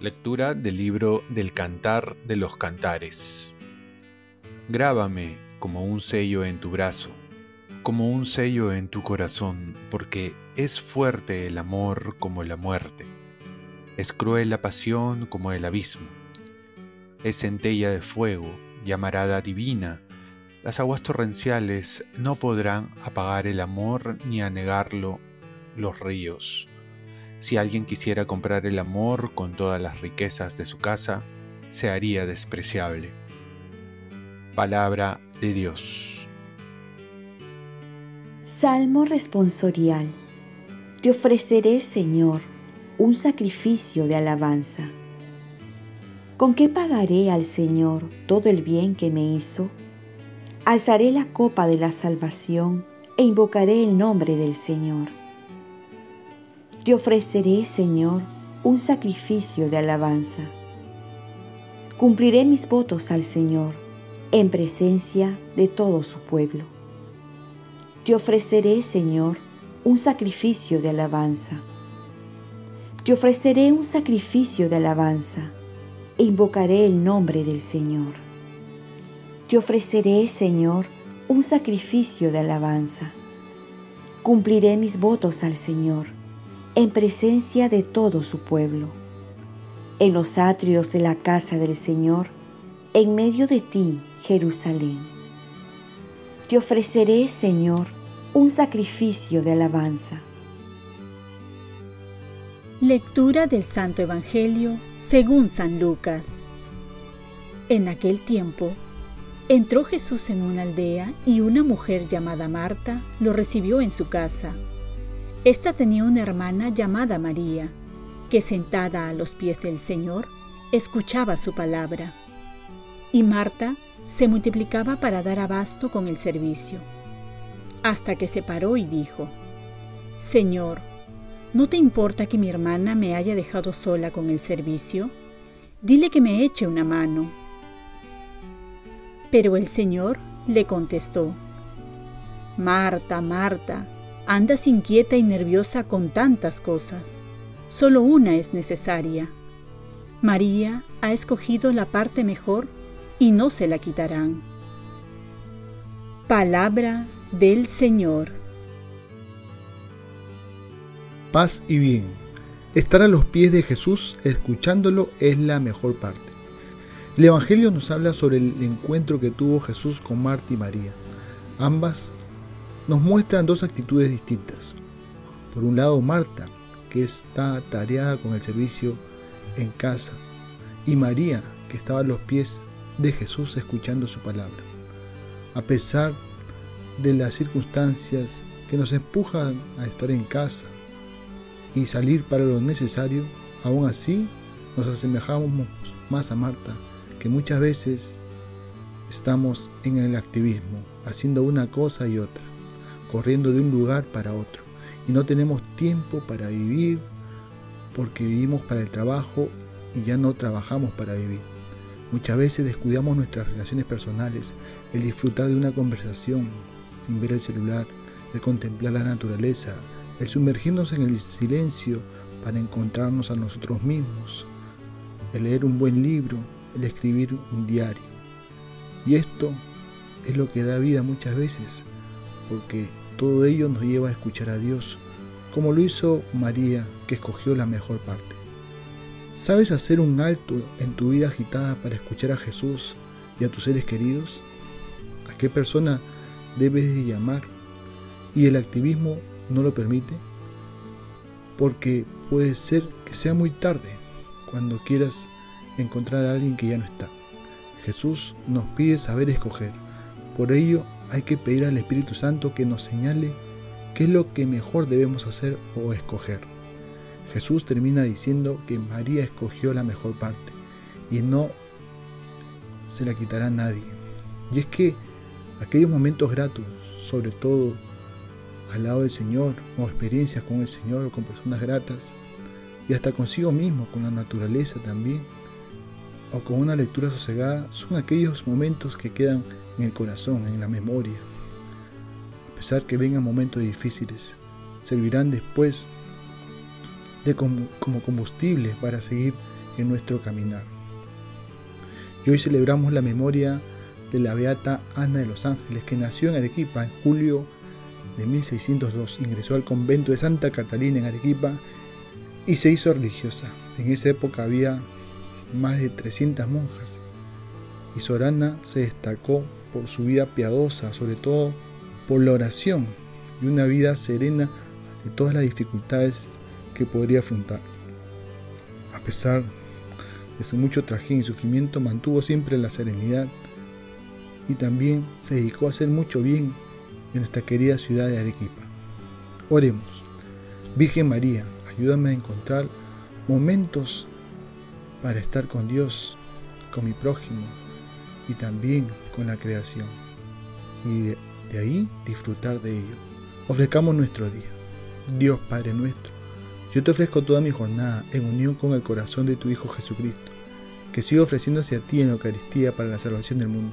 Lectura del libro del Cantar de los Cantares. Grábame como un sello en tu brazo, como un sello en tu corazón, porque es fuerte el amor como la muerte, es cruel la pasión como el abismo, es centella de fuego, llamarada divina, las aguas torrenciales no podrán apagar el amor ni anegarlo los ríos. Si alguien quisiera comprar el amor con todas las riquezas de su casa, se haría despreciable. Palabra de Dios. Salmo responsorial. Te ofreceré, Señor, un sacrificio de alabanza. ¿Con qué pagaré al Señor todo el bien que me hizo? Alzaré la copa de la salvación e invocaré el nombre del Señor. Te ofreceré, Señor, un sacrificio de alabanza. Cumpliré mis votos al Señor en presencia de todo su pueblo. Te ofreceré, Señor, un sacrificio de alabanza. Te ofreceré un sacrificio de alabanza e invocaré el nombre del Señor. Te ofreceré, Señor, un sacrificio de alabanza. Cumpliré mis votos al Señor en presencia de todo su pueblo. En los atrios de la casa del Señor, en medio de ti, Jerusalén. Te ofreceré, Señor, un sacrificio de alabanza. Lectura del Santo Evangelio según San Lucas. En aquel tiempo, entró Jesús en una aldea y una mujer llamada Marta lo recibió en su casa. Esta tenía una hermana llamada María, que sentada a los pies del Señor, escuchaba su palabra. Y Marta se multiplicaba para dar abasto con el servicio, hasta que se paró y dijo, Señor, ¿no te importa que mi hermana me haya dejado sola con el servicio? Dile que me eche una mano. Pero el Señor le contestó, Marta, Marta, Andas inquieta y nerviosa con tantas cosas. Solo una es necesaria. María ha escogido la parte mejor y no se la quitarán. Palabra del Señor. Paz y bien. Estar a los pies de Jesús escuchándolo es la mejor parte. El Evangelio nos habla sobre el encuentro que tuvo Jesús con Marta y María. Ambas nos muestran dos actitudes distintas. Por un lado, Marta, que está tareada con el servicio en casa, y María, que estaba a los pies de Jesús escuchando su palabra. A pesar de las circunstancias que nos empujan a estar en casa y salir para lo necesario, aún así nos asemejamos más a Marta, que muchas veces estamos en el activismo, haciendo una cosa y otra corriendo de un lugar para otro y no tenemos tiempo para vivir porque vivimos para el trabajo y ya no trabajamos para vivir. Muchas veces descuidamos nuestras relaciones personales, el disfrutar de una conversación sin ver el celular, el contemplar la naturaleza, el sumergirnos en el silencio para encontrarnos a nosotros mismos, el leer un buen libro, el escribir un diario. Y esto es lo que da vida muchas veces porque todo ello nos lleva a escuchar a Dios, como lo hizo María, que escogió la mejor parte. ¿Sabes hacer un alto en tu vida agitada para escuchar a Jesús y a tus seres queridos? ¿A qué persona debes de llamar? ¿Y el activismo no lo permite? Porque puede ser que sea muy tarde cuando quieras encontrar a alguien que ya no está. Jesús nos pide saber escoger. Por ello hay que pedir al Espíritu Santo que nos señale qué es lo que mejor debemos hacer o escoger. Jesús termina diciendo que María escogió la mejor parte y no se la quitará nadie. Y es que aquellos momentos gratos, sobre todo al lado del Señor, o experiencias con el Señor o con personas gratas, y hasta consigo mismo, con la naturaleza también, o con una lectura sosegada son aquellos momentos que quedan en el corazón, en la memoria. A pesar que vengan momentos difíciles, servirán después de como, combustible para seguir en nuestro caminar. Y hoy celebramos la memoria de la beata Ana de los Ángeles, que nació en Arequipa en julio de 1602. Ingresó al convento de Santa Catalina en Arequipa y se hizo religiosa. En esa época había más de 300 monjas y Sorana se destacó por su vida piadosa, sobre todo por la oración y una vida serena de todas las dificultades que podría afrontar. A pesar de su mucho trajín y sufrimiento, mantuvo siempre la serenidad y también se dedicó a hacer mucho bien en nuestra querida ciudad de Arequipa. Oremos. Virgen María, ayúdame a encontrar momentos para estar con Dios, con mi prójimo y también con la creación. Y de, ahí disfrutar de ello. Ofrezcamos nuestro día. Dios Padre nuestro, yo te ofrezco toda mi jornada en unión con el corazón de tu Hijo Jesucristo, que siga ofreciéndose a ti en Eucaristía para la salvación del mundo.